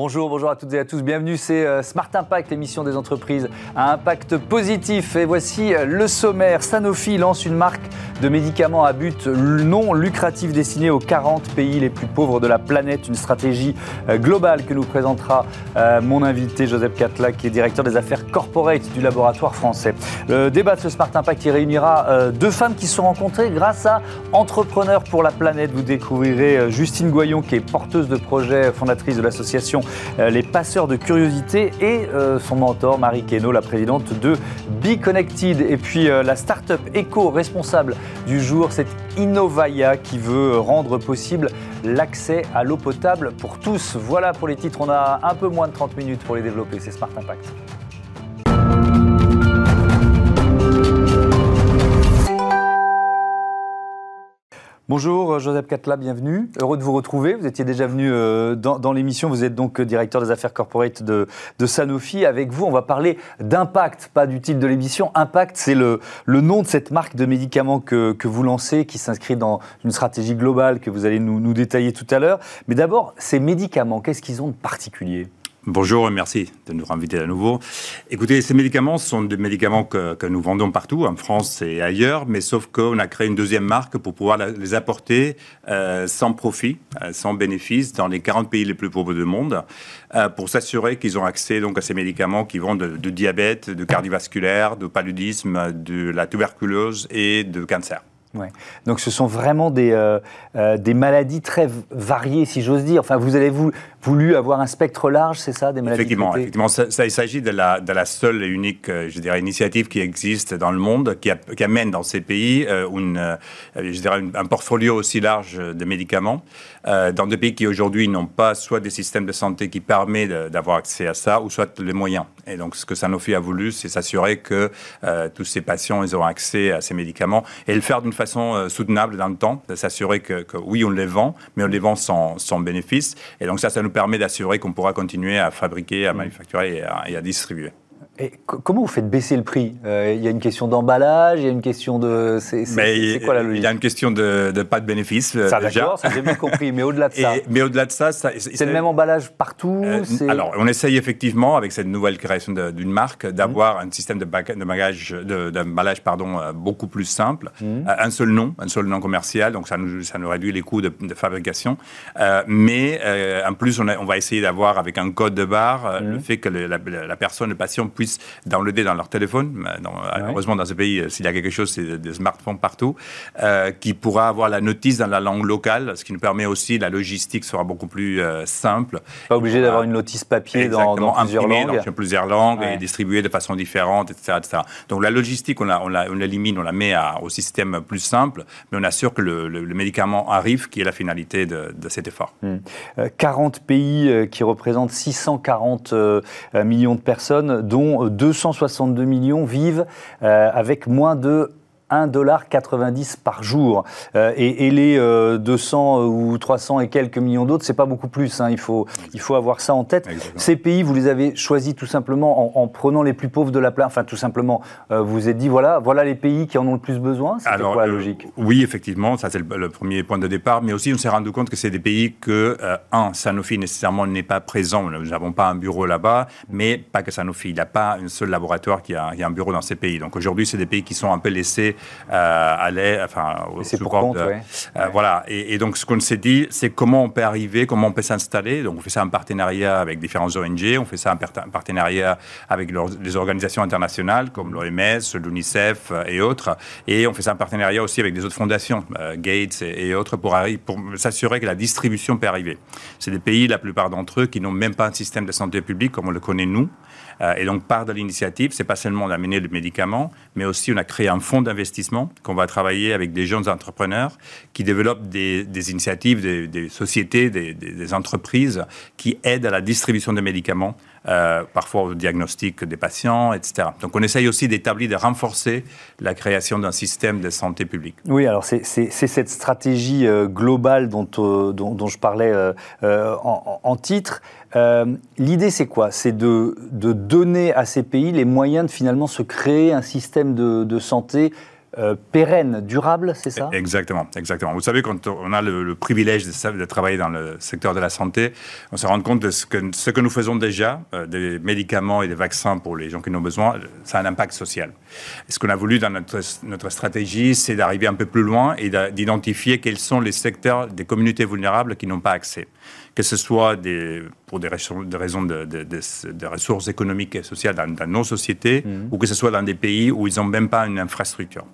Bonjour, bonjour à toutes et à tous. Bienvenue, c'est euh, Smart Impact, l'émission des entreprises à impact positif. Et voici euh, le sommaire. Sanofi lance une marque de médicaments à but non lucratif destinée aux 40 pays les plus pauvres de la planète. Une stratégie euh, globale que nous présentera mon invité Joseph Catla, qui est directeur des affaires corporate du laboratoire français. Le débat de ce Smart Impact qui réunira deux femmes qui se sont rencontrées grâce à Entrepreneurs pour la planète. Vous découvrirez Justine Goyon, qui est porteuse de projet, fondatrice de l'association les passeurs de curiosité et euh, son mentor Marie Keno, la présidente de Be Connected. Et puis euh, la start-up éco-responsable du jour, c'est Innovaya qui veut rendre possible l'accès à l'eau potable pour tous. Voilà pour les titres, on a un peu moins de 30 minutes pour les développer, c'est Smart Impact. Bonjour Joseph Catla, bienvenue. Heureux de vous retrouver. Vous étiez déjà venu euh, dans, l'émission. Vous êtes donc directeur des affaires corporate de, Sanofi. Avec vous, on va parler d'impact, pas du titre de l'émission. Impact, c'est le, nom de cette marque de médicaments que, vous lancez, qui s'inscrit dans une stratégie globale que vous allez nous détailler tout à l'heure. Mais d'abord, ces médicaments, qu'est-ce qu'ils ont de particulier? Bonjour et merci de nous inviter à nouveau. Écoutez, ces médicaments sont des médicaments que, nous vendons partout, en France et ailleurs, mais sauf qu'on a créé une deuxième marque pour pouvoir les apporter euh, sans profit, euh, sans bénéfice, dans les 40 pays les plus pauvres du monde, euh, pour s'assurer qu'ils ont accès donc, à ces médicaments qui vont de, de diabète, de cardiovasculaire, de paludisme, de la tuberculose et de cancer. Ouais. Donc ce sont vraiment des, euh, euh, des maladies très variées, si j'ose dire. Enfin, vous avez voulu avoir un spectre large, c'est ça, des maladies Effectivement, effectivement ça, il s'agit de la, de la seule et unique, euh, je dirais, initiative qui existe dans le monde, qui, qui amène dans ces pays une, je dirais, un portfolio aussi large de médicaments, dans des pays qui aujourd'hui n'ont pas soit des systèmes de santé qui permettent d'avoir accès à ça, ou soit les moyens. Et donc ce que Sanofi a voulu, c'est s'assurer que tous ces patients ils auront accès à ces médicaments et le faire d'une façon euh, soutenable dans le temps, de s'assurer que, oui, on les vend, mais on les vend sans, sans bénéfice. Et donc ça, ça nous permet d'assurer qu'on pourra continuer à fabriquer, à manufacturer et à distribuer comment vous faites baisser le prix? Euh, Il y a une question d'emballage, il y a une question de. C'est quoi la logique Il y a une question de, pas de bénéfice. Euh, ça, d'accord, ça j'ai bien compris. Mais au-delà de ça. mais au-delà de ça, c'est le même emballage partout. Euh, alors, on essaye effectivement avec cette nouvelle création d'une marque d'avoir un système de, bagage, d'emballage, pardon, beaucoup plus simple, mmh. un seul nom, un seul nom commercial. Donc ça nous, ça nous réduit les coûts de, fabrication. mais en plus, on, on va essayer d'avoir avec un code de barre le mmh. fait que la, la personne, le patient puisse dans downloader dans leur téléphone. Heureusement, dans ce pays, s'il y a quelque chose, c'est des smartphones partout, euh, qui pourra avoir la notice dans la langue locale, ce qui nous permet aussi, la logistique sera beaucoup plus euh, simple. Pas obligé d'avoir une notice papier dans, plusieurs langues. Dans plusieurs langues et distribuée de façon différente, etc. Donc la logistique, on l'élimine, on, on, la met au système plus simple, mais on assure que le, médicament arrive, qui est la finalité de, cet effort. 40 hmm. euh, pays qui représentent 640 millions de personnes, dont 262 millions vivent euh, avec moins de 1,90$ par jour. Euh, et, les 200 euh, ou 300 et quelques millions d'autres, c'est pas beaucoup plus. Hein. Il, faut, il faut avoir ça en tête. Ces pays, vous les avez choisis tout simplement en, prenant les plus pauvres de la planète. Enfin, tout simplement, euh, vous vous êtes dit, voilà, voilà les pays qui en ont le plus besoin. C'est quoi la logique? Oui, effectivement, ça c'est le, premier point de départ. Mais aussi, on s'est rendu compte que c'est des pays que, un, Sanofi nécessairement n'est pas présent. Nous n'avons pas un bureau là-bas, mais pas que Sanofi. Il n'y a pas un seul laboratoire qui a, qui a un bureau dans ces pays. Donc aujourd'hui, c'est des pays qui sont un peu laissés euh, allait, enfin, pour compte, euh, Voilà. Et, donc, ce qu'on s'est dit, c'est comment on peut arriver, comment on peut s'installer. Donc, on fait ça en partenariat avec différents ONG, on fait ça en partenariat avec les organisations internationales comme l'OMS, l'UNICEF euh, et autres. Et on fait ça en partenariat aussi avec des autres fondations, Gates et, autres, pour, pour s'assurer que la distribution peut arriver. C'est des pays, la plupart d'entre eux, qui n'ont même pas un système de santé publique comme on le connaît nous. Euh, et donc, part de l'initiative, c'est pas seulement d'amener le médicament, mais aussi on a créé un fonds d'investissement qu'on va travailler avec des jeunes entrepreneurs qui développent des, initiatives, des, sociétés, des, entreprises qui aident à la distribution de médicaments euh, parfois au diagnostic des patients, etc. Donc on essaye aussi d'établir, de renforcer la création d'un système de santé publique. Oui, alors c'est cette stratégie euh, globale dont, dont, je parlais en, titre. Euh, l'idée, c'est quoi? C'est de, donner à ces pays les moyens de finalement se créer un système de, santé pérenne, durable, c'est ça? Exactement, exactement. Vous savez, quand on a le, privilège de, travailler dans le secteur de la santé, on se rend compte de ce que, ce que nous faisons déjà, des médicaments et des vaccins pour les gens qui en ont besoin, ça a un impact social. Ce qu'on a voulu dans notre, notre stratégie, c'est d'arriver un peu plus loin et d'identifier quels sont les secteurs des communautés vulnérables qui n'ont pas accès que ce soit des, pour des raisons, de, de, ressources économiques et sociales dans, nos sociétés, mhm. ou que ce soit dans des pays où ils n'ont même pas une infrastructure.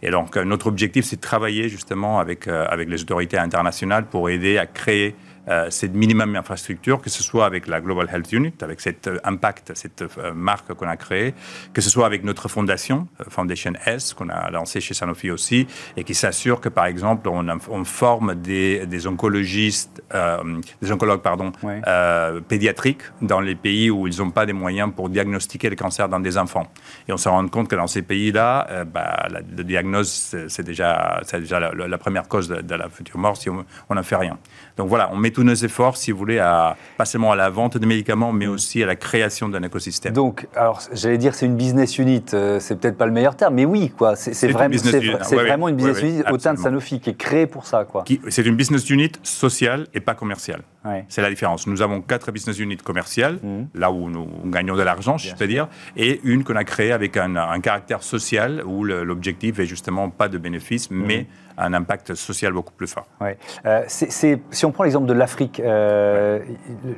Et donc, euh, notre objectif, c'est de travailler justement avec, euh, avec les autorités internationales pour aider à créer euh, cette minimum infrastructure, que ce soit avec la Global Health Unit, avec cet euh, impact, cette euh, marque qu'on a créée, que ce soit avec notre fondation, Foundation S, qu'on a lancée chez Sanofi aussi, et qui s'assure que, par exemple, on, on forme des, des oncologistes, des oncologues, pardon, pédiatriques dans les pays où ils n'ont pas des moyens pour diagnostiquer le cancer dans des enfants. Et on se rend compte que dans ces pays-là, bah, la, le diagnose, c'est déjà, déjà la, première cause de, la future mort si on n'en fait rien. Donc voilà, on met tous nos efforts, si vous voulez, à, pas seulement à la vente de médicaments, mais aussi à la création d'un écosystème. Donc, alors, j'allais dire c'est une business unit, euh, c'est peut-être pas le meilleur terme, mais oui, quoi. C'est vraiment, c'est vraiment une business unit au sein de Sanofi qui est créée pour ça, quoi. C'est une business unit sociale et pas commerciale. C'est la différence. Nous avons quatre business units commerciales, mmh. là où nous gagnons de l'argent, je peux dire, et une qu'on a créée avec un, un caractère social où l'objectif est justement pas de bénéfices, mmh. mais un impact social beaucoup plus fort. Ouais. Euh, si on prend l'exemple de l'Afrique, euh,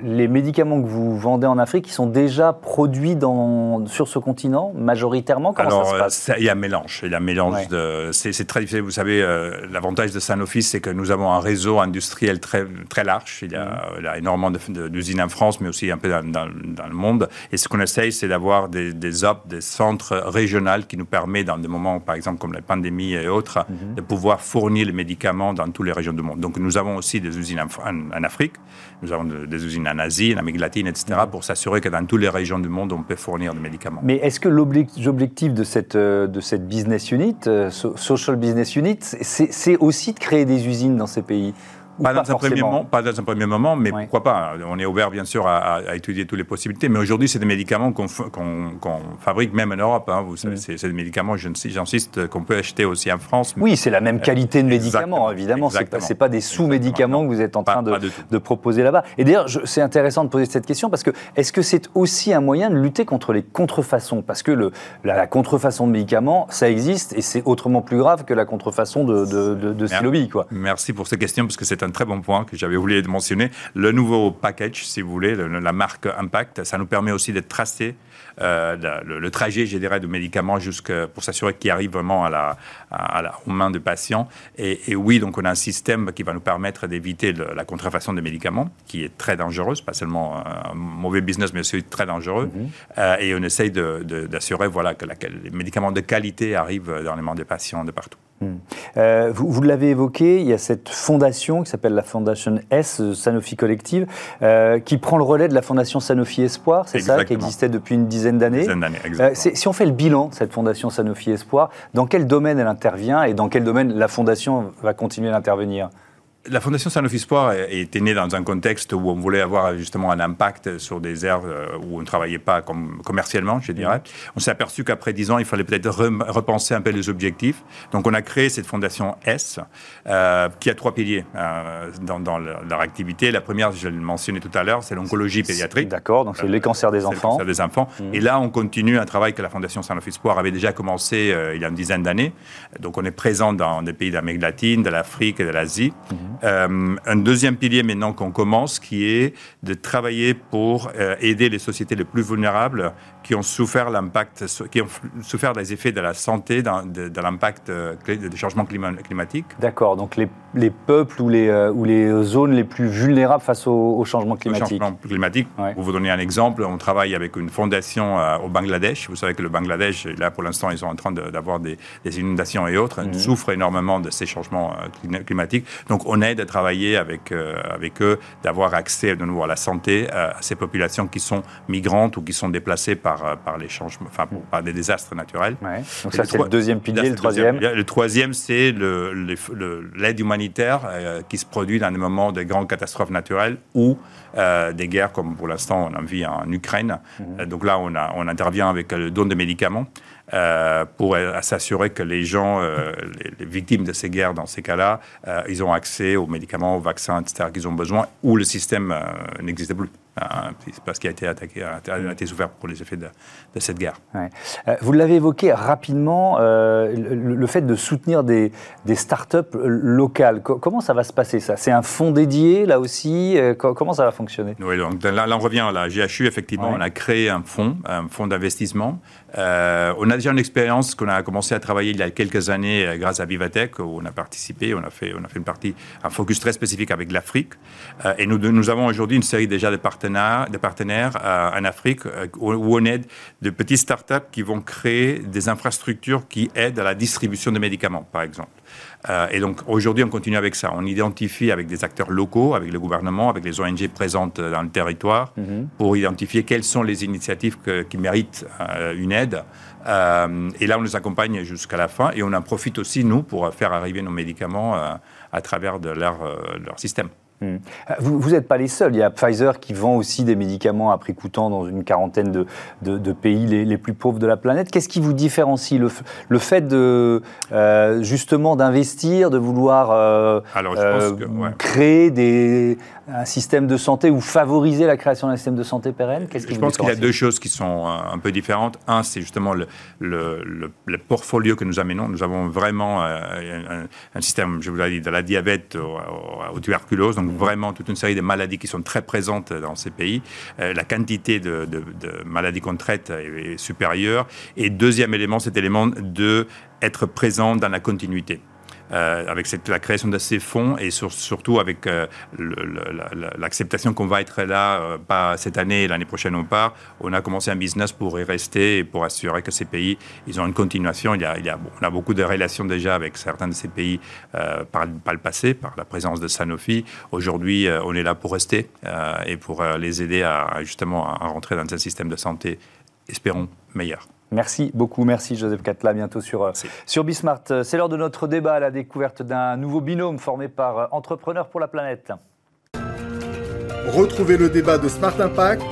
les médicaments que vous vendez en Afrique, ils sont déjà produits dans, sur ce continent majoritairement? Comment Alors, ça se passe? Il y a un mélange. Il y a un mélange de. C'est très difficile. Vous savez, euh, l'avantage de Sanofi, c'est que nous avons un réseau industriel très, très large. Il y a, mmh. énormément d'usines en France, mais aussi un peu dans, dans, le monde. Et ce qu'on essaye, c'est d'avoir des, des hubs, des centres régionaux qui nous permettent, dans des moments, par exemple, comme la pandémie et autres, mmh. de pouvoir fournir les médicaments dans toutes les régions du monde. Donc nous avons aussi des usines en, Afrique, nous avons des usines en Asie, en Amérique latine, etc., mm. pour s'assurer que dans toutes les régions du monde, on peut fournir des médicaments. Mais est-ce que l'objectif de cette, euh, de cette business unit, euh, social business unit, c'est aussi de créer des usines dans ces pays? Pas, dans un premier moment, pas dans un premier moment, mais pourquoi pas On est ouvert bien sûr à, étudier toutes les possibilités. Mais aujourd'hui, c'est des médicaments qu'on fabrique même en Europe. Hein. Vous savez, mm. c'est des médicaments, j'insiste, qu'on peut acheter aussi en France. Oui, c'est la même qualité de médicaments, évidemment. Ce n'est pas, pas, des sous-médicaments que vous êtes en train de, de, proposer là-bas. Et d'ailleurs, c'est intéressant de poser cette question parce que est-ce que c'est aussi un moyen de lutter contre les contrefaçons? Parce que le, la, contrefaçon de médicaments, ça existe et c'est autrement plus grave que la contrefaçon de, de, de, Quoi. Merci pour cette question parce que c'est un très bon point que j'avais voulu mentionner. Le nouveau package, si vous voulez, la marque Impact, ça nous permet aussi de tracer euh, le, trajet, je dirais, de médicaments pour s'assurer qu'il arrive vraiment à la, à la, aux mains du patient. Et, oui, donc on a un système qui va nous permettre d'éviter la contrefaçon des médicaments, qui est très dangereuse, pas seulement un mauvais business, mais aussi très dangereux. Mm-hmm. Euh, et on essaye d'assurer voilà, que les médicaments de qualité arrivent dans les mains des patients de partout. Hmm. Euh, vous, l'avez évoqué, il y a cette fondation qui s'appelle la Fondation S, euh, Sanofi Collective, euh, qui prend le relais de la Fondation Sanofi Espoir, c'est ça, qui existait depuis une dizaine d'années. si on fait le bilan de cette Fondation Sanofi Espoir, dans quel domaine elle intervient et dans quel domaine la Fondation va continuer d'intervenir la Fondation Sanofi Sport était née dans un contexte où on voulait avoir justement un impact sur des aires euh, où on ne travaillait pas comme commercialement, je dirais. On s'est aperçu qu'après dix ans, il fallait peut-être repenser un peu les objectifs. Donc on a créé cette Fondation S, euh, qui a trois piliers euh, dans, leur activité. La première, je l'ai mentionné tout à l'heure, c'est l'oncologie pédiatrique. D'accord, donc c'est les cancers des enfants. Les cancers des enfants. Mmh. Et là, on continue un travail que la Fondation Sanofi Sport avait déjà commencé il y a une dizaine d'années. Donc on est présent dans des pays d'Amérique latine, de l'Afrique et de l'Asie. Mmh. Euh, un deuxième pilier maintenant qu'on commence, qui est de travailler pour euh, aider les sociétés les plus vulnérables qui ont souffert l'impact, qui ont souffert des effets de la santé, de, de l'impact euh, des changements climatiques. D'accord. Donc les, les, peuples ou les, ou les zones les plus vulnérables face au, changement climatique. Au changement climatique. Pour vous donner un exemple, on travaille avec une fondation au Bangladesh. Vous savez que le Bangladesh, là pour l'instant, ils sont en train d'avoir des, inondations et autres, mhm. souffrent énormément de ces changements climatiques. Donc on aide à travailler avec, euh, avec eux, d'avoir accès de nouveau à la santé euh, à ces populations qui sont migrantes ou qui sont déplacées par, euh, par les changements, enfin, par des désastres naturels. Donc ça, c'est le deuxième pilier. Le troisième Le troisième, c'est l'aide humanitaire qui se produit dans des moments de grandes catastrophes naturelles ou des guerres, comme pour l'instant on en vit en Ukraine. Mhm. donc là, on, a, on intervient avec le don de médicaments. Pour s'assurer que les gens, les, victimes de ces guerres, dans ces cas-là, ils ont accès aux médicaments, aux vaccins, etc., qu'ils ont besoin, ou le système n'existe plus. Hein, parce qu'il a été attaqué, a été souffert pour les effets de, cette guerre. Euh, vous l'avez évoqué rapidement, euh, le, fait de soutenir des, des start-up locales. comment ça va se passer ça? C'est un fonds dédié là aussi? Euh, Comment ça va fonctionner? Oui, donc là, on revient à la GHU, effectivement, on a créé un fonds, un fonds d'investissement. On a déjà une expérience qu'on a commencé à travailler il y a quelques années grâce à Vivatech, où on a participé, on a fait, on a fait une partie, un focus très spécifique avec l'Afrique. et nous, nous avons aujourd'hui une série déjà de partenaires des partenaires euh, en Afrique euh, où on aide de petites startups qui vont créer des infrastructures qui aident à la distribution de médicaments, par exemple. Euh, et donc aujourd'hui, on continue avec ça. On identifie avec des acteurs locaux, avec le gouvernement, avec les ONG présentes dans le territoire, mhm. pour identifier quelles sont les initiatives qui méritent une aide. et là, on les accompagne jusqu'à la fin et on en profite aussi, nous, pour faire arriver nos médicaments à travers de leur, leur système. Hmm. Vous n'êtes pas les seuls. Il y a Pfizer qui vend aussi des médicaments à prix coûtant dans une quarantaine de, de, pays les, plus pauvres de la planète. Qu'est-ce qui vous différencie? Le, le fait de euh, justement d'investir, de vouloir euh, euh, créer des, un système de santé ou favoriser la création d'un système de santé pérenne? Qu'est-ce Je pense qu'il y a deux choses qui sont euh, un peu différentes. Un, c'est justement le, le, le, portfolio que nous amenons. Nous avons vraiment euh, un, système, je vous l'ai dit, de la diabète au, tuberculose, donc vraiment toute une série de maladies qui sont très présentes dans ces pays. Euh, la quantité de, maladies qu'on traite est, supérieure. Et deuxième élément, cet élément de être présent dans la continuité. Euh, avec la création de ces fonds et surtout avec euh, l'acceptation qu'on va être là, euh, pas cette année, l'année prochaine ou pas, on a commencé un business pour y rester et pour assurer que ces pays, ils ont une continuation. Il y a, on a beaucoup de relations déjà avec certains de ces pays par, par, le passé, par la présence de Sanofi. Aujourd'hui, on est là pour rester et pour les aider à justement à rentrer dans un système de santé, espérons, meilleur. Merci beaucoup, merci Joseph Catla, bientôt sur, euh, sur Bismart. C'est l'heure de notre débat à la découverte d'un nouveau binôme formé par euh, Entrepreneurs pour la planète. Retrouvez le débat de Smart Impact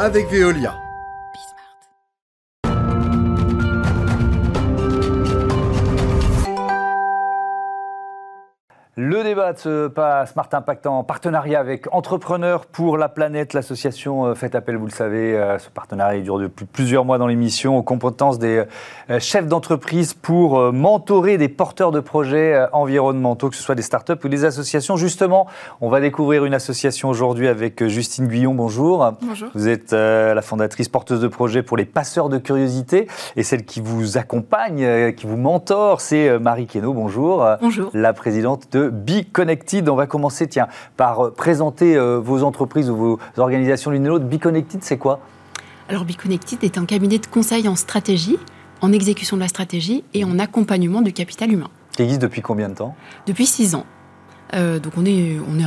avec Veolia. Le débat de pas Smart Impact en partenariat avec Entrepreneurs pour la planète. L'association euh, fait appel, vous le savez, euh, ce partenariat dure depuis plusieurs mois dans l'émission, aux compétences des euh, chefs d'entreprise pour mentorer des porteurs de projets environnementaux, que ce soit des startups ou des associations. Justement, on va découvrir une association aujourd'hui avec Justine Guyon. Bonjour. Bonjour. Vous êtes la fondatrice porteuse de projets pour les passeurs de curiosité et celle qui vous accompagne, qui vous mentor, c'est Marie Queneau. Bonjour. Bonjour. La présidente de Be Connected. On va commencer tiens, par euh, présenter euh, vos entreprises ou vos organisations l'une et l'autre. Be Connected, c'est quoi? Alors Be Connected est un cabinet de conseil en stratégie, en exécution de la stratégie et en accompagnement du capital humain. Qui existe depuis combien de temps? Depuis six ans. Euh, donc on est, on est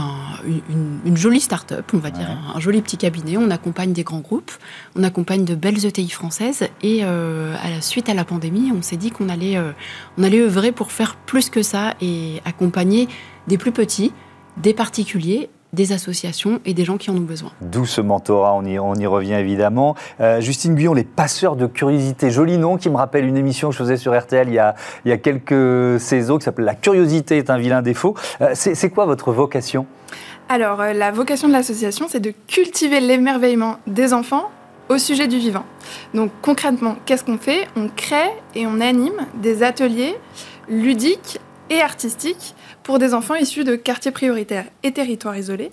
une, jolie start-up, on va dire, un, joli petit cabinet. On accompagne des grands groupes, on accompagne de belles ETI françaises. Et euh, à la suite à la pandémie, on s'est dit qu'on allait, euh, on allait œuvrer pour faire plus que ça et accompagner des plus petits, des particuliers des associations et des gens qui en ont besoin. D'où ce mentorat, on y, on y revient évidemment. Euh, Justine Guyon, les passeurs de curiosité, joli nom qui me rappelle une émission que je faisais sur RTL il y a, il y a quelques saisons qui s'appelle La curiosité est un vilain défaut. Euh, c'est quoi votre vocation? Alors, euh, la vocation de l'association, c'est de cultiver l'émerveillement des enfants au sujet du vivant. Donc concrètement, qu'est-ce qu'on fait? On crée et on anime des ateliers ludiques et artistiques pour des enfants issus de quartiers prioritaires et territoires isolés,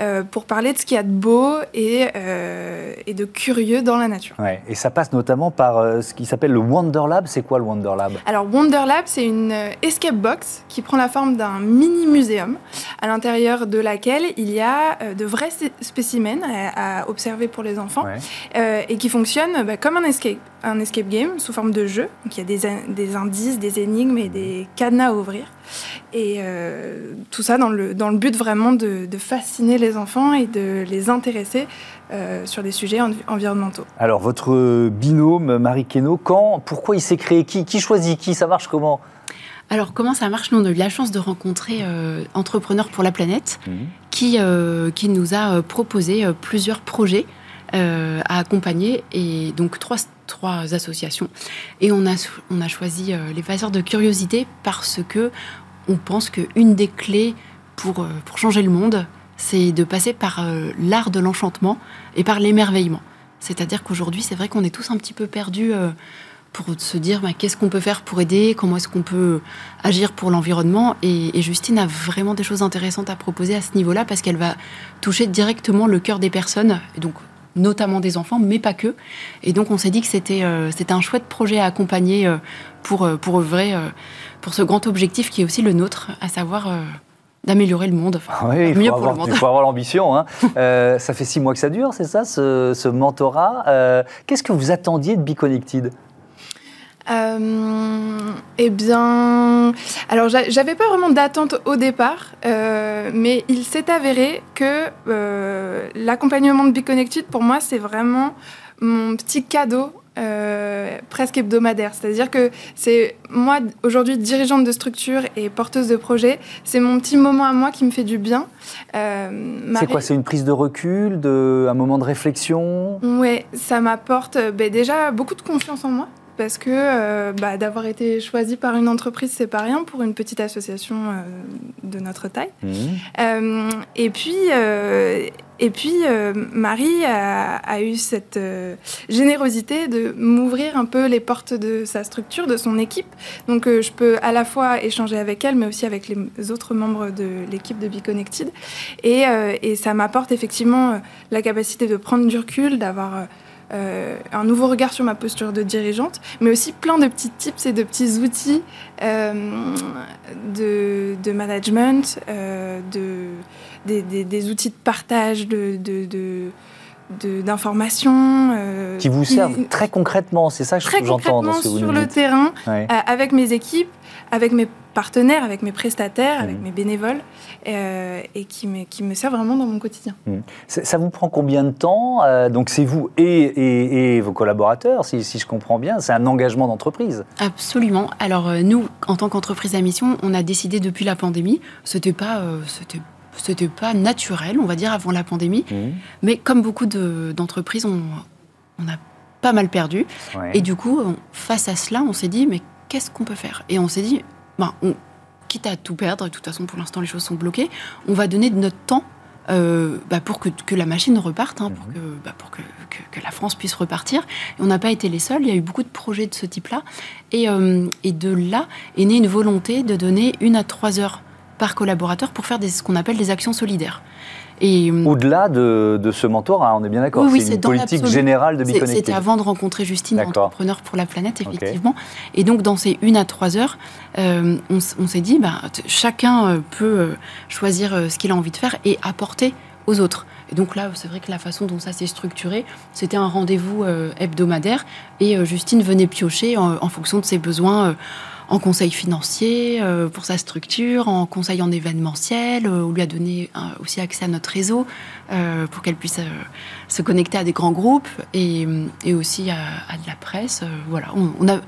euh, pour parler de ce qu'il y a de beau et, euh, et, de curieux dans la nature. Ouais, et ça passe notamment par euh, ce qui s'appelle le Wonder Lab. C'est quoi le Wonder Lab? Alors Wonder Lab, c'est une escape box qui prend la forme d'un mini muséum, à l'intérieur de laquelle il y a de vrais spécimens à, observer pour les enfants et qui fonctionne bah, comme un escape, un escape game sous forme de jeu. Donc il y a des, des indices, des énigmes et des cadenas à ouvrir. Et euh, tout ça dans le, dans le but vraiment de, fasciner les enfants et de les intéresser euh, sur des sujets environnementaux. Alors, votre binôme, Marie Queneau, quand, pourquoi il s'est créé? Qui, qui choisit? Qui Ça marche comment? Alors, comment ça marche? Nous, on a eu la chance de rencontrer euh, Entrepreneurs pour la planète, mhm. qui, qui nous a proposé plusieurs projets à accompagner. Et donc, trois, trois associations. Et on a, on a choisi les passeurs de curiosité parce que on pense qu'une des clés pour, pour changer le monde, c'est de passer par l'art de l'enchantement et par l'émerveillement. C'est-à-dire qu'aujourd'hui, c'est vrai qu'on est tous un petit peu perdus pour se dire bah, qu'est-ce qu'on peut faire pour aider, comment est-ce qu'on peut agir pour l'environnement. Et, Justine a vraiment des choses intéressantes à proposer à ce niveau-là parce qu'elle va toucher directement le cœur des personnes, et donc notamment des enfants, mais pas que. Et donc on s'est dit que c'était euh, un chouette projet à accompagner euh, pour, euh, pour œuvrer pour ce grand objectif qui est aussi le nôtre, à savoir d'améliorer le monde. oui, il faut, avoir, il faut avoir l'ambition. Hein. ça fait six mois que ça dure, c'est ça, ce, ce mentorat. Qu'est-ce que vous attendiez de Be Connected euh, eh bien, alors j'avais pas vraiment d'attente au départ, euh, mais il s'est avéré que euh, l'accompagnement de Be Connected, pour moi, c'est vraiment mon petit cadeau presque hebdomadaire. C'est-à-dire que c'est moi, aujourd'hui, dirigeante de structure et porteuse de projet, c'est mon petit moment à moi qui me fait du bien. c'est quoi C'est une prise de recul, de, un moment de réflexion? Oui, ça m'apporte ben, déjà beaucoup de confiance en moi parce que euh, bah, d'avoir été choisi par une entreprise, c'est pas rien pour une petite association euh, de notre taille. Mmh. Euh, et puis, et puis Marie a, eu cette générosité de m'ouvrir un peu les portes de sa structure, de son équipe. Donc, je peux à la fois échanger avec elle, mais aussi avec les autres membres de l'équipe de Be Connected. Et, et ça m'apporte effectivement la capacité de prendre du recul, d'avoir euh, un nouveau regard sur ma posture de dirigeante, mais aussi plein de petits tips et de petits outils euh, de, management, euh, de, des, outils de partage de, d'informations. qui vous servent très concrètement, c'est ça que j'entends dans ce que vous sur le terrain, avec mes équipes, avec mes partenaires, avec mes prestataires, avec mmh. mes bénévoles, euh, et qui me, qui me sert vraiment dans mon quotidien. Mmh. Ça vous prend combien de temps euh, Donc c'est vous et, et, vos collaborateurs, si, si je comprends bien, c'est un engagement d'entreprise. Absolument. Alors euh, nous, en tant qu'entreprise à mission, on a décidé depuis la pandémie, c'était pas... c'était c'était pas naturel, on va dire, avant la pandémie. Mmh. Mais comme beaucoup d'entreprises, on, on, a pas mal perdu. Et du coup, face à cela, on s'est dit, mais qu'est-ce qu'on peut faire? Et on s'est dit, ben, on, quitte à tout perdre, de toute façon pour l'instant les choses sont bloquées, on va donner de notre temps euh, bah, pour que, que, la machine reparte, hein, pour, mhm. que, bah, pour que, que, la France puisse repartir. Et on n'a pas été les seuls, il y a eu beaucoup de projets de ce type-là. Et, euh, et, de là est née une volonté de donner une à trois heures par collaborateur pour faire des, ce qu'on appelle des actions solidaires. Euh, Au-delà de, ce mentorat, on est bien d'accord. c'est une politique générale de Biconnecté. C'était avant de rencontrer Justine, entrepreneur pour la planète, effectivement. Et donc, dans ces une à trois heures, euh, on, s'est dit, bah, chacun euh, peut choisir ce qu'il a envie de faire et apporter aux autres. Et donc là, c'est vrai que la façon dont ça s'est structuré, c'était un rendez-vous hebdomadaire et Justine venait piocher en, fonction de ses besoins en conseil financier euh, pour sa structure, en conseil en événementiel. Euh, on lui a donné euh, aussi accès à notre réseau pour qu'elle puisse se connecter à des grands groupes et, aussi à, de la presse. voilà, on, a,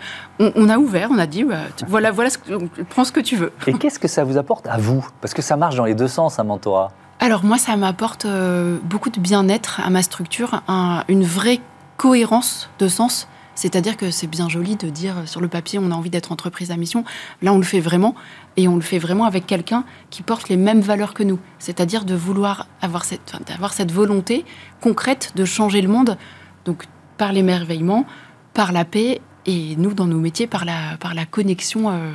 on, a ouvert, on a dit bah, voilà, voilà, ce que, prends ce que tu veux. Et qu'est-ce que ça vous apporte à vous? Parce que ça marche dans les deux sens, un mentorat. Alors moi, ça m'apporte beaucoup de bien-être à ma structure, une vraie cohérence de sens c'est-à-dire que c'est bien joli de dire sur le papier on a envie d'être entreprise à mission. Là, on le fait vraiment et on le fait vraiment avec quelqu'un qui porte les mêmes valeurs que nous. C'est-à-dire de vouloir avoir cette, cette volonté concrète de changer le monde, donc par l'émerveillement, par la paix et nous, dans nos métiers, par la, par la connexion. Euh,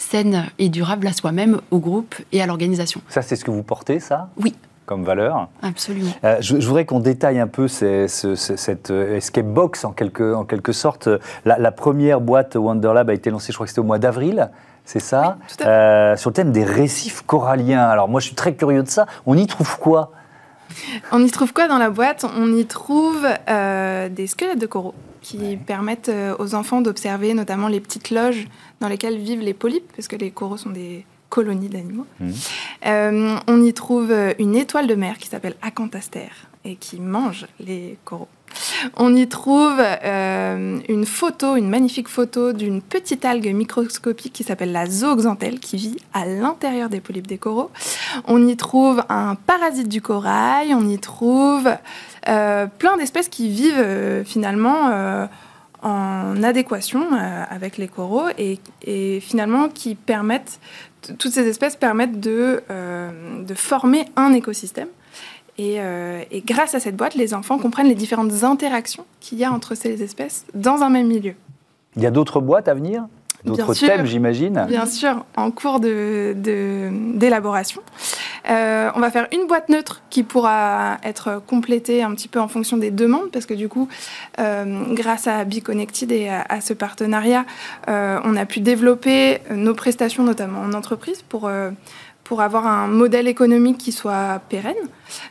saine et durable à soi-même, au groupe et à l'organisation. Ça, c'est ce que vous portez, ça? Oui comme valeur. Absolument. Euh, je, voudrais qu'on détaille un peu cette euh, escape box en quelque, en quelque sorte. La, première boîte Wonderlab a été lancée, je crois que c'était au mois d'avril. C'est ça euh, Sur le thème des récifs coralliens. Alors moi, je suis très curieux de ça. On y trouve quoi? On y trouve quoi dans la boîte? On y trouve des squelettes de coraux qui permettent aux enfants d'observer notamment les petites loges dans lesquelles vivent les polypes, parce que les coraux sont des colonie d'animaux. Mmh. Euh, on y trouve une étoile de mer qui s'appelle Acanthaster et qui mange les coraux. On y trouve euh, une photo, une magnifique photo d'une petite algue microscopique qui s'appelle la zooxanthelle, qui vit à l'intérieur des polypes des coraux. On y trouve un parasite du corail, on y trouve euh, plein d'espèces qui vivent finalement en adéquation avec les coraux et, et, finalement qui permettent, toutes ces espèces permettent de, de former un écosystème. Et, et, grâce à cette boîte, les enfants comprennent les différentes interactions qu'il y a entre ces espèces dans un même milieu. Il y a d'autres boîtes à venir? D'autres thèmes, j'imagine Bien sûr, en cours d'élaboration. De, euh, on va faire une boîte neutre qui pourra être complétée un petit peu en fonction des demandes, parce que du coup, euh, grâce à Biconnected et à, ce partenariat, euh, on a pu développer nos prestations, notamment en entreprise, pour pour avoir un modèle économique qui soit pérenne.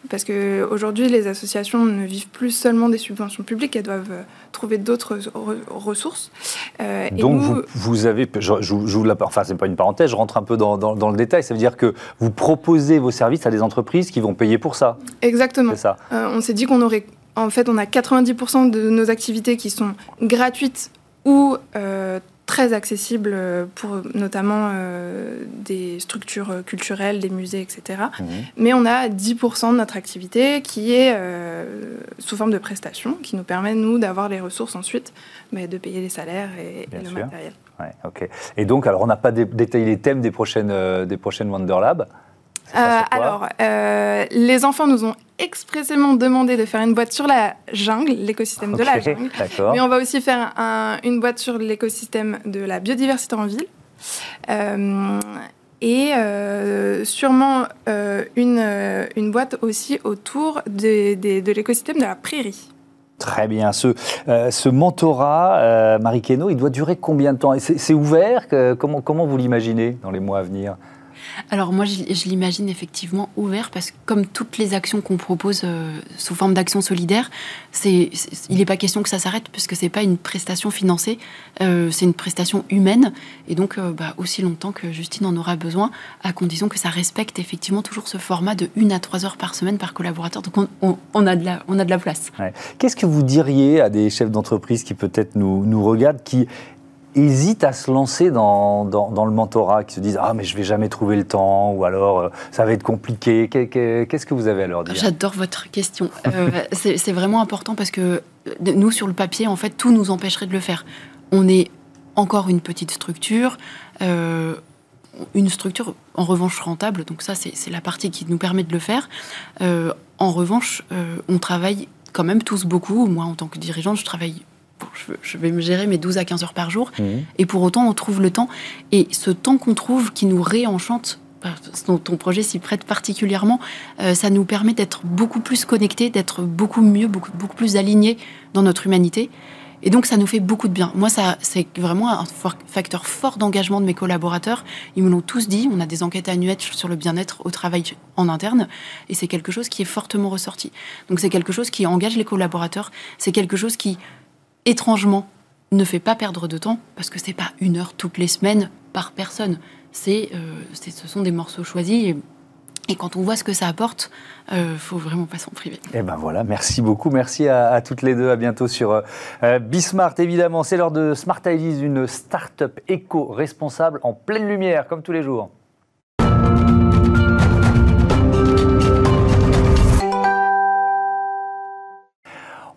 Parce qu'aujourd'hui, les associations ne vivent plus seulement des subventions publiques, elles doivent euh, trouver d'autres ressources. Euh, Donc, vous, vous, avez, je, la, enfin, c'est pas une parenthèse, je rentre un peu dans, dans, le détail, ça veut dire que vous proposez vos services à des entreprises qui vont payer pour ça. Exactement. Ça. Euh, on s'est dit qu'on aurait, en fait, on a 90% de nos activités qui sont gratuites ou très accessible euh, pour notamment euh, des structures culturelles, des musées, etc. Mhm. Mais on a 10% de notre activité qui est euh, sous forme de prestation, qui nous permet, nous, d'avoir les ressources ensuite, mais de payer les salaires et, le matériel. Ouais, ok. Et donc, alors, on n'a pas détaillé les thèmes des prochaines, des prochaines Wonder Lab. Euh, alors, euh, les enfants nous ont expressément demandé de faire une boîte sur la jungle, l'écosystème de la jungle. Mais on va aussi faire une boîte sur l'écosystème de la biodiversité en ville. Euh, et sûrement une, une, boîte aussi autour de, de, l'écosystème de la prairie. Très bien. Ce, ce mentorat, Marie Keno, il doit durer combien de temps? C'est ouvert? Comment, comment vous l'imaginez dans les mois à venir? Alors moi, je, l'imagine effectivement ouvert parce que comme toutes les actions qu'on propose euh, sous forme d'action solidaire, c'est, il n'est pas question que ça s'arrête puisque c'est pas une prestation financée, euh, c'est une prestation humaine et donc euh, bah, aussi longtemps que Justine en aura besoin, à condition que ça respecte effectivement toujours ce format de 1 à 3 heures par semaine par collaborateur. Donc on, a, de la, on a de la place. Qu'est-ce que vous diriez à des chefs d'entreprise qui peut-être nous, nous regardent, qui hésitent à se lancer dans, dans, le mentorat, qui se disent Ah, mais je vais jamais trouver le temps, ou alors euh, ça va être compliqué. Qu'est-ce que vous avez à leur dire? J'adore votre question. Euh, c'est vraiment important parce que euh, nous, sur le papier, en fait, tout nous empêcherait de le faire. On est encore une petite structure. une structure en revanche rentable, donc ça c'est la partie qui nous permet de le faire. en revanche, on travaille quand même tous beaucoup. Moi, en tant que dirigeante, je travaille je, vais me gérer mes 12 à 15 heures par jour. Mmh. Et pour autant, on trouve le temps. Et ce temps qu'on trouve qui nous réenchante, dont ton projet s'y prête particulièrement, euh, ça nous permet d'être beaucoup plus connectés, d'être beaucoup mieux, beaucoup, beaucoup plus alignés dans notre humanité. Et donc, ça nous fait beaucoup de bien. Moi, ça, c'est vraiment un facteur fort d'engagement de mes collaborateurs. Ils me l'ont tous dit. On a des enquêtes annuelles sur le bien-être au travail en interne. Et c'est quelque chose qui est fortement ressorti. Donc, c'est quelque chose qui engage les collaborateurs. C'est quelque chose qui étrangement, ne fait pas perdre de temps, parce que c'est pas une heure toutes les semaines par personne. C'est, euh, ce sont des morceaux choisis. Et, quand on voit ce que ça apporte, euh, faut vraiment pas s'en priver. Et eh ben voilà, merci beaucoup, merci à, toutes les deux, à bientôt sur euh, euh Bismart. Évidemment, c'est l'heure de Smart une start-up éco-responsable en pleine lumière, comme tous les jours.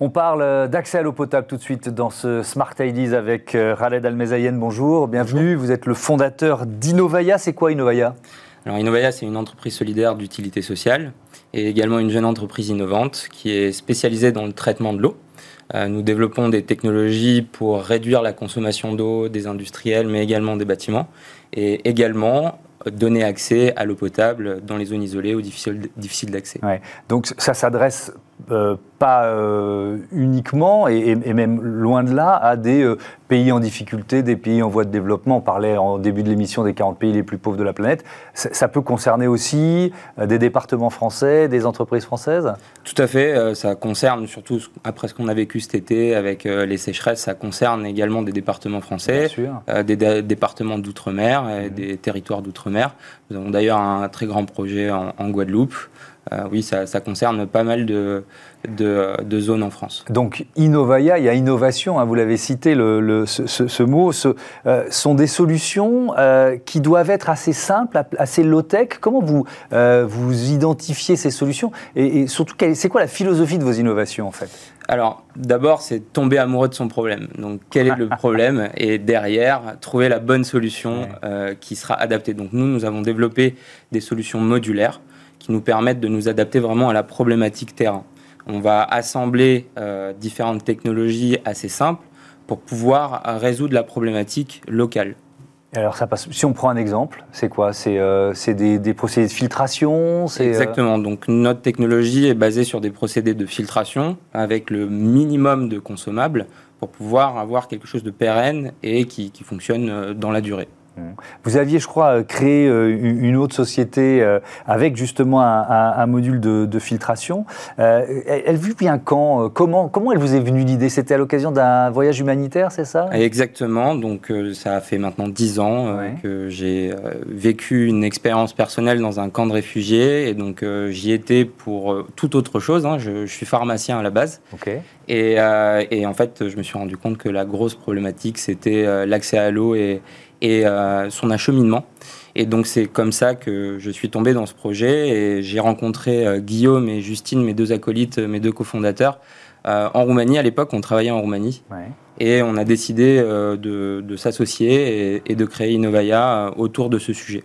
On parle euh, d'accès à l'eau potable tout de suite dans ce Smart Ideas avec euh, Khaled Almezayen. Bonjour, bienvenue. Vous êtes le fondateur d'Innovaya. C'est quoi Innovaya? Alors Innovaya, c'est une entreprise solidaire d'utilité sociale et également une jeune entreprise innovante qui est spécialisée dans le traitement de l'eau. Euh, nous développons des technologies pour réduire la consommation d'eau des industriels, mais également des bâtiments, et également donner accès à l'eau potable dans les zones isolées ou difficiles, d'accès. Donc ça s'adresse euh, pas euh, uniquement, et, même loin de là, à des euh, pays en difficulté, des pays en voie de développement. On parlait en début de l'émission des 40 pays les plus pauvres de la planète. Ça, peut concerner aussi des départements français, des entreprises françaises? Tout à fait. ça concerne, surtout après ce qu'on a vécu cet été avec les sécheresses, ça concerne également des départements français, des, départements d'outre-mer, et mmh. des territoires d'outre-mer. Nous avons d'ailleurs un très grand projet en Guadeloupe. Euh, oui, ça, concerne pas mal de, de, zones en France. Donc, Innovaya, il y a innovation, hein, vous l'avez cité, le, ce, mot, ce, euh, sont des solutions euh, qui doivent être assez simples, assez low-tech. Comment vous, vous identifiez ces solutions et, surtout, c'est quoi la philosophie de vos innovations, en fait? Alors, d'abord, c'est tomber amoureux de son problème. Donc, quel est le problème? Et derrière, trouver la bonne solution qui sera adaptée. Donc, nous, nous avons développé des solutions modulaires qui nous permettent de nous adapter vraiment à la problématique terrain. On va assembler euh, différentes technologies assez simples pour pouvoir résoudre la problématique locale. Alors ça passe. Si on prend un exemple, c'est quoi? C'est euh, des, procédés de filtration euh, Exactement. Donc notre technologie est basée sur des procédés de filtration avec le minimum de consommables pour pouvoir avoir quelque chose de pérenne et qui fonctionne dans la durée. Vous aviez, je crois, euh, créé euh, une autre société euh, avec justement un, module de, filtration. Elle, vit bien quand comment, comment elle vous est venue l'idée? C'était à l'occasion d'un voyage humanitaire, c'est ça? Exactement. Donc, ça a fait maintenant dix ans que j'ai vécu une expérience personnelle dans un camp de réfugiés. Et donc, j'y étais pour toute autre chose. Hein. Je, suis pharmacien à la base. Et, et, en fait, je me suis rendu compte que la grosse problématique, c'était l'accès à l'eau et et euh, son acheminement. Et donc c'est comme ça que je suis tombé dans ce projet et j'ai rencontré euh, Guillaume et Justine, mes deux acolytes, mes deux cofondateurs, euh, en Roumanie. À l'époque, on travaillait en Roumanie. Et on a décidé de, s'associer et, de créer Innovaya autour de ce sujet.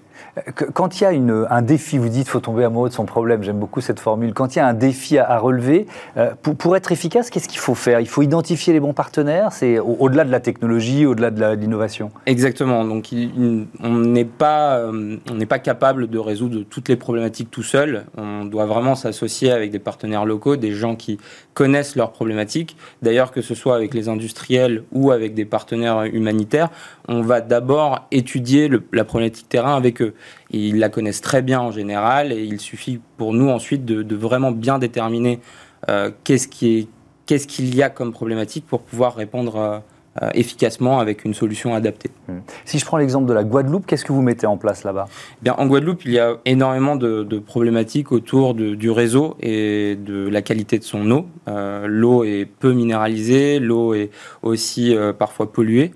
Quand il y a une, un défi, vous dites, faut tomber amoureux de son problème. J'aime beaucoup cette formule. Quand il y a un défi à, relever, euh, pour, pour, être efficace, qu'est-ce qu'il faut faire? Il faut identifier les bons partenaires? C'est au-delà de la technologie, au-delà de l'innovation? Exactement. Donc, on n'est pas, euh, on n'est pas capable de résoudre toutes les problématiques tout seul. On doit vraiment s'associer avec des partenaires locaux, des gens qui connaissent leurs problématiques. D'ailleurs, que ce soit avec les industriels ou avec des partenaires humanitaires, on va d'abord étudier la problématique terrain avec eux. Ils la connaissent très bien en général et il suffit pour nous ensuite de, vraiment bien déterminer euh, qu'est-ce qu'il y a comme problématique pour pouvoir répondre euh, efficacement avec une solution adaptée. Hmm. Si je prends l'exemple de la Guadeloupe, qu'est-ce que vous mettez en place là-bas? Bien, En Guadeloupe, il y a énormément de, problématiques autour du réseau et de la qualité de son eau. Euh, l'eau est peu minéralisée, l'eau est aussi euh, parfois polluée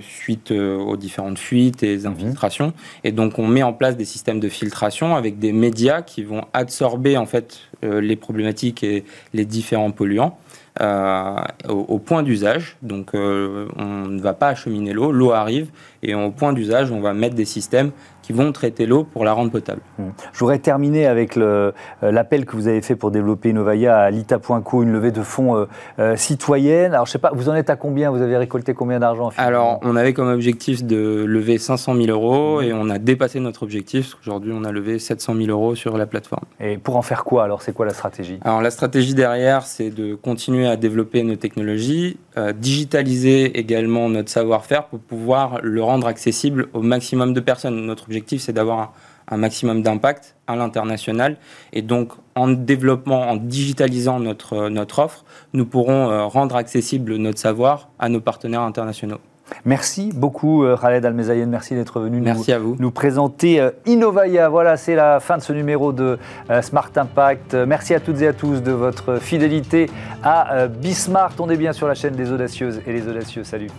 suite aux différentes fuites et mhm. infiltrations. Et donc on met en place des systèmes de filtration avec des médias qui vont absorber en fait les problématiques et les différents polluants. Euh, au, point d'usage. Donc euh, on ne va pas acheminer l'eau, l'eau arrive et au point d'usage, on va mettre des systèmes qui vont traiter l'eau pour la rendre potable. Mmh. Je voudrais terminer avec euh, l'appel que vous avez fait pour développer Innovaya à l'ITA.co, une levée de fonds euh, euh, citoyenne. Alors, je sais pas, vous en êtes à combien? Vous avez récolté combien d'argent Alors, on avait comme objectif de lever 500 000 euros mmh. et on a dépassé notre objectif. Aujourd'hui, on a levé 700 000 euros sur la plateforme. Et pour en faire quoi Alors, c'est quoi la stratégie? Alors, la stratégie derrière, c'est de continuer à développer nos technologies, digitaliser également notre savoir-faire pour pouvoir le rendre accessible au maximum de personnes. Notre objectif, c'est d'avoir un, maximum d'impact à l'international. Et donc, en développant, en digitalisant notre, notre offre, nous pourrons euh, rendre accessible notre savoir à nos partenaires internationaux. Merci beaucoup euh, Khaled Almezayen, merci d'être venu merci nous, à vous. nous présenter euh, Innovaya. Voilà, c'est la fin de ce numéro de Smart Impact. Merci à toutes et à tous de votre fidélité à Bismart. On est bien sur la chaîne des audacieuses et les audacieux. Salut.